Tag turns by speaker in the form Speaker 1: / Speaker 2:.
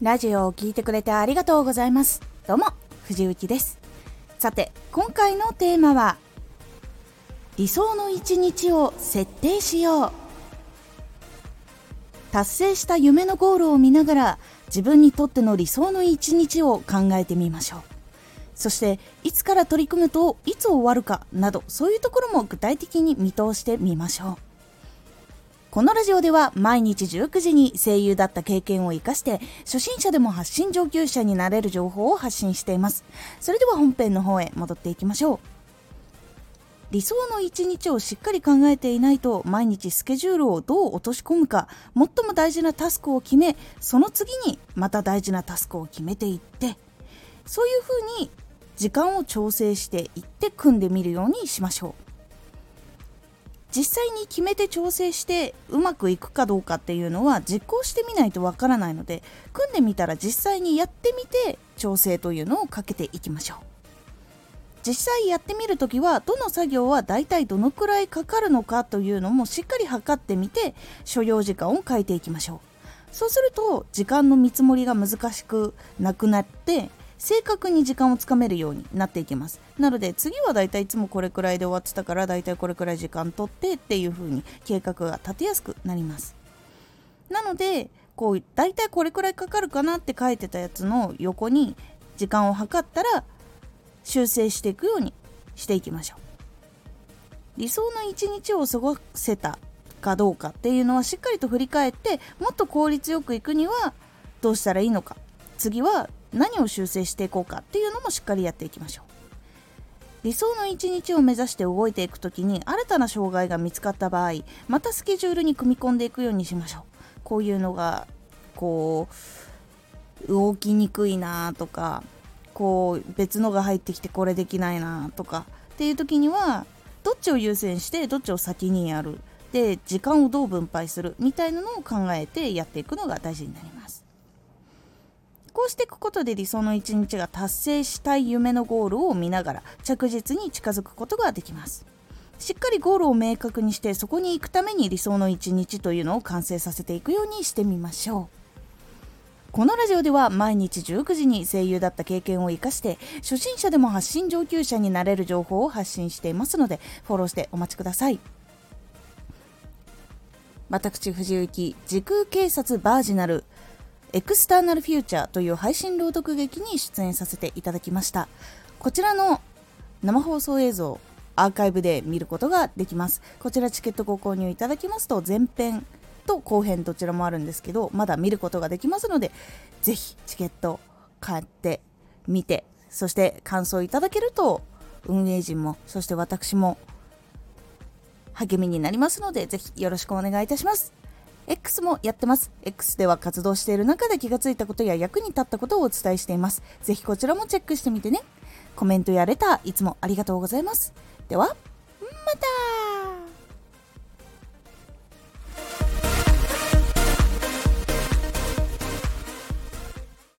Speaker 1: ラジオを聴いてくれてありがとうございます。どうも藤幸です。さて今回のテーマは理想の一日を設定しよう。達成した夢のゴールを見ながら自分にとっての理想の一日を考えてみましょう。そしていつから取り組むといつ終わるかなどそういうところも具体的に見通してみましょう。このラジオでは毎日19時に声優だった経験を活かして初心者でも発信上級者になれる情報を発信しています。それでは本編の方へ戻っていきましょう。理想の一日をしっかり考えていないと毎日スケジュールをどう落とし込むか最も大事なタスクを決めその次にまた大事なタスクを決めていってそういうふうに時間を調整していって組んでみるようにしましょう。実際に決めて調整してうまくいくかどうかっていうのは実行してみないとわからないので組んでみたら実際にやってみて調整というのをかけていきましょう。実際やってみるときはどの作業はだいたいどのくらいかかるのかというのもしっかり測ってみて所要時間を変えていきましょう。そうすると時間の見積もりが難しくなくなって正確に時間をつかめるようになっていきます。なので次はだいたいいつもこれくらいで終わってたからだいたいこれくらい時間取ってっていう風に計画が立てやすくなります。なのでこうだいたいこれくらいかかるかなって書いてたやつの横に時間を計ったら修正していくようにしていきましょう。理想の一日を過ごせたかどうかっていうのはしっかりと振り返ってもっと効率よくいくにはどうしたらいいのか。次は何を修正していこうかっていうのもしっかりやっていきましょう。理想の一日を目指して動いていく時に新たな障害が見つかった場合またスケジュールに組み込んでいくようにしましょう。こういうのがこう動きにくいなとかこう別のが入ってきてこれできないなとかっていう時にはどっちを優先してどっちを先にやる。で時間をどう分配するみたいなのを考えてやっていくのが大事になります。こうしていくことで理想の一日が達成したい夢のゴールを見ながら着実に近づくことができます。しっかりゴールを明確にしてそこに行くために理想の一日というのを完成させていくようにしてみましょう。このラジオでは毎日19時に声優だった経験を生かして初心者でも発信上級者になれる情報を発信していますのでフォローしてお待ちください。私藤幸時空警察バージナル。エクスターナルフューチャーという配信朗読劇に出演させていただきました。こちらの生放送映像アーカイブで見ることができます。こちらチケットご購入いただきますと前編と後編どちらもあるんですけどまだ見ることができますのでぜひチケット買ってみてそして感想いただけると運営陣もそして私も励みになりますのでぜひよろしくお願いいたします。X もやってます。X では活動している中で気がついたことや役に立ったことをお伝えしています。ぜひこちらもチェックしてみてね。コメントやレター、いつもありがとうございます。では、また